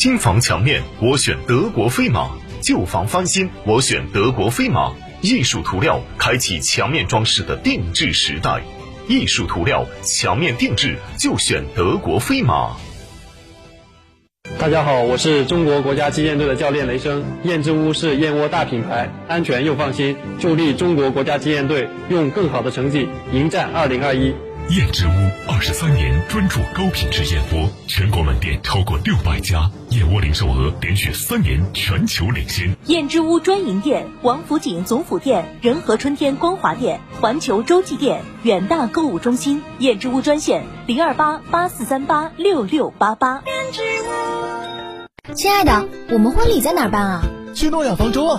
新房墙面，我选德国飞马；旧房翻新，我选德国飞马。艺术涂料开启墙面装饰的定制时代，艺术涂料墙面定制就选德国飞马。大家好，我是中国国家击剑队的教练雷声。燕之屋是燕窝大品牌，安全又放心，助力中国国家击剑队用更好的成绩迎战二零二一。燕之屋二十三年专注高品质燕窝，全国门店超过六百家，燕窝零售额连续三年全球领先。燕之屋专营店：王府井总府店、仁和春天光华店、环球洲际店、远大购物中心。燕之屋专线：零二八八四三八六六八八。燕之屋亲爱的，我们婚礼在哪儿办啊？去诺亚方舟啊！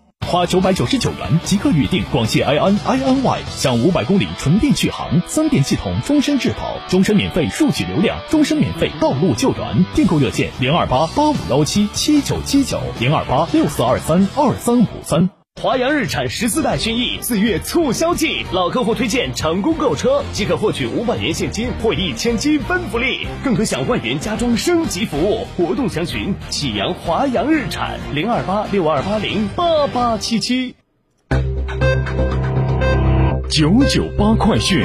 花九百九十九元即可预定广汽埃安 iNY，享五百公里纯电续航，三电系统终身质保，终身免费数据流量，终身免费道路救援。订购热线零二八八五幺七七九七九零二八六四二三二三五三。华阳日产十四代轩逸四月促销季，老客户推荐成功购车即可获取五百元现金或一千积分福利，更可享万元家装升级服务。活动详询启阳华阳日产零二八六二八零八八七七。九九八快讯。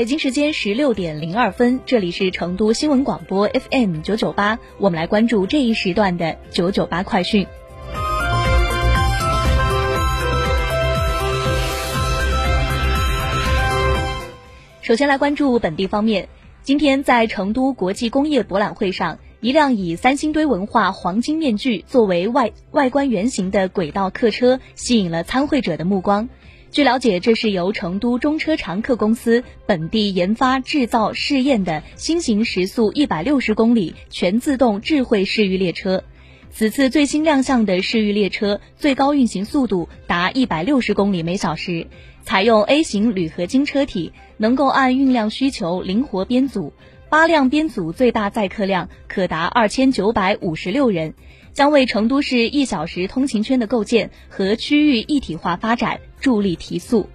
北京时间十六点零二分，这里是成都新闻广播 FM 九九八，我们来关注这一时段的九九八快讯。首先来关注本地方面，今天在成都国际工业博览会上，一辆以三星堆文化黄金面具作为外外观原型的轨道客车吸引了参会者的目光。据了解，这是由成都中车长客公司本地研发、制造、试验的新型时速一百六十公里全自动智慧市域列车。此次最新亮相的市域列车最高运行速度达一百六十公里每小时，采用 A 型铝合金车体，能够按运量需求灵活编组。八辆编组最大载客量可达二千九百五十六人，将为成都市一小时通勤圈的构建和区域一体化发展助力提速。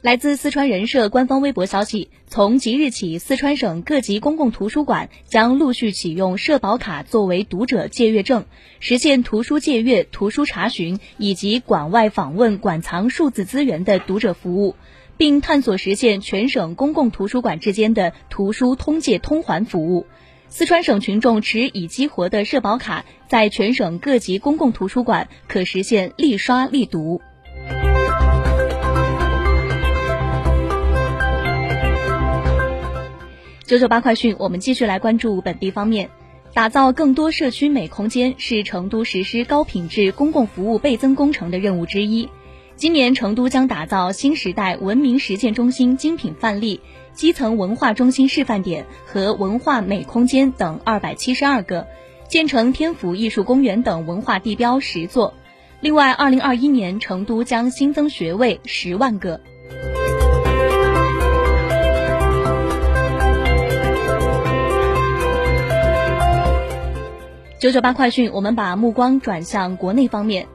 来自四川人社官方微博消息，从即日起，四川省各级公共图书馆将陆续启用社保卡作为读者借阅证，实现图书借阅、图书查询以及馆外访问馆藏数字资源的读者服务，并探索实现全省公共图书馆之间的图书通借通还服务。四川省群众持已激活的社保卡，在全省各级公共图书馆可实现立刷立读。九九八快讯，我们继续来关注本地方面。打造更多社区美空间是成都实施高品质公共服务倍增工程的任务之一。今年，成都将打造新时代文明实践中心精品范例、基层文化中心示范点和文化美空间等二百七十二个，建成天府艺术公园等文化地标十座。另外，二零二一年成都将新增学位十万个。九九八快讯，我们把目光转向国内方面。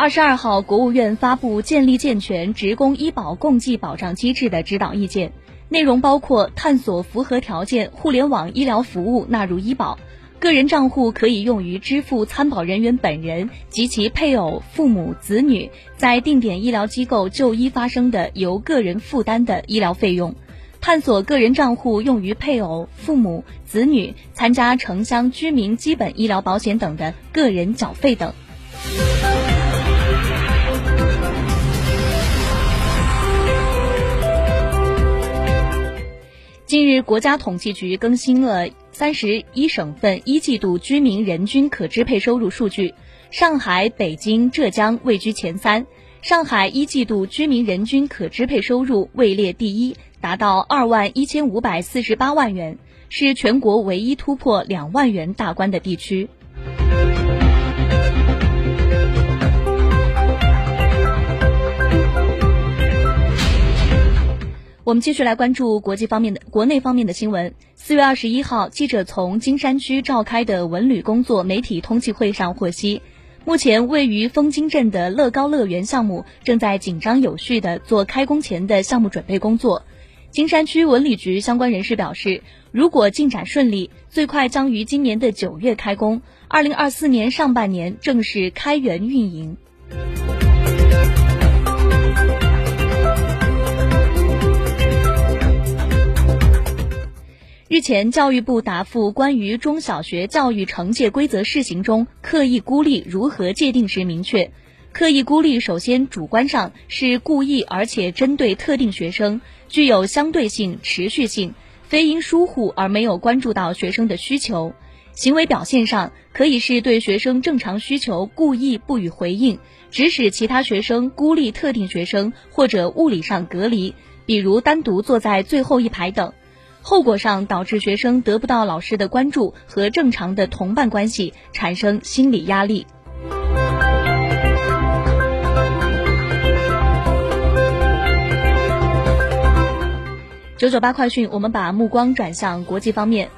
二十二号，国务院发布建立健全职工医保共济保障机制的指导意见，内容包括探索符合条件互联网医疗服务纳入医保。个人账户可以用于支付参保人员本人及其配偶、父母、子女在定点医疗机构就医发生的由个人负担的医疗费用；探索个人账户用于配偶、父母、子女参加城乡居民基本医疗保险等的个人缴费等。近日，国家统计局更新了三十一省份一季度居民人均可支配收入数据，上海、北京、浙江位居前三。上海一季度居民人均可支配收入位列第一，达到二万一千五百四十八万元，是全国唯一突破两万元大关的地区。我们继续来关注国际方面的、国内方面的新闻。四月二十一号，记者从金山区召开的文旅工作媒体通气会上获悉，目前位于枫泾镇的乐高乐园项目正在紧张有序地做开工前的项目准备工作。金山区文旅局相关人士表示，如果进展顺利，最快将于今年的九月开工，二零二四年上半年正式开园运营。日前，教育部答复关于中小学教育惩戒规则试行中刻意孤立如何界定时明确，刻意孤立首先主观上是故意而且针对特定学生，具有相对性、持续性，非因疏忽而没有关注到学生的需求；行为表现上可以是对学生正常需求故意不予回应，指使其他学生孤立特定学生或者物理上隔离，比如单独坐在最后一排等。后果上导致学生得不到老师的关注和正常的同伴关系，产生心理压力。九九八快讯，我们把目光转向国际方面。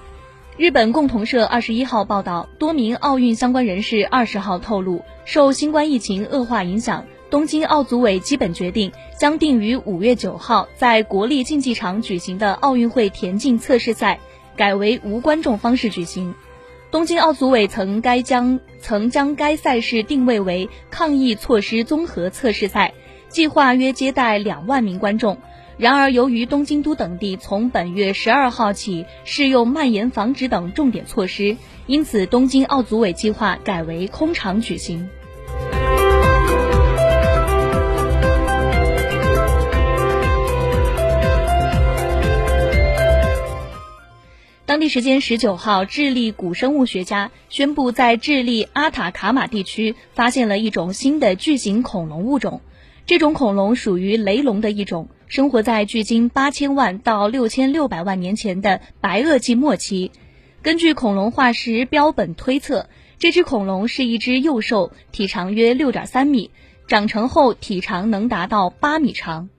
日本共同社二十一号报道，多名奥运相关人士二十号透露，受新冠疫情恶化影响。东京奥组委基本决定，将定于五月九号在国立竞技场举行的奥运会田径测试赛，改为无观众方式举行。东京奥组委曾该将曾将该赛事定位为抗疫措施综合测试赛，计划约接待两万名观众。然而，由于东京都等地从本月十二号起适用蔓延防止等重点措施，因此东京奥组委计划改为空场举行。当地时间十九号，智利古生物学家宣布，在智利阿塔卡马地区发现了一种新的巨型恐龙物种。这种恐龙属于雷龙的一种，生活在距今八千万到六千六百万年前的白垩纪末期。根据恐龙化石标本推测，这只恐龙是一只幼兽，体长约六点三米，长成后体长能达到八米长。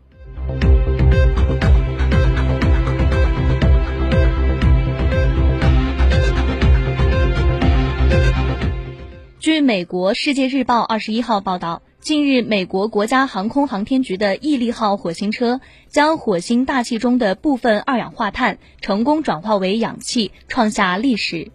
据美国《世界日报》二十一号报道，近日，美国国家航空航天局的毅力号火星车将火星大气中的部分二氧化碳成功转化为氧气，创下历史。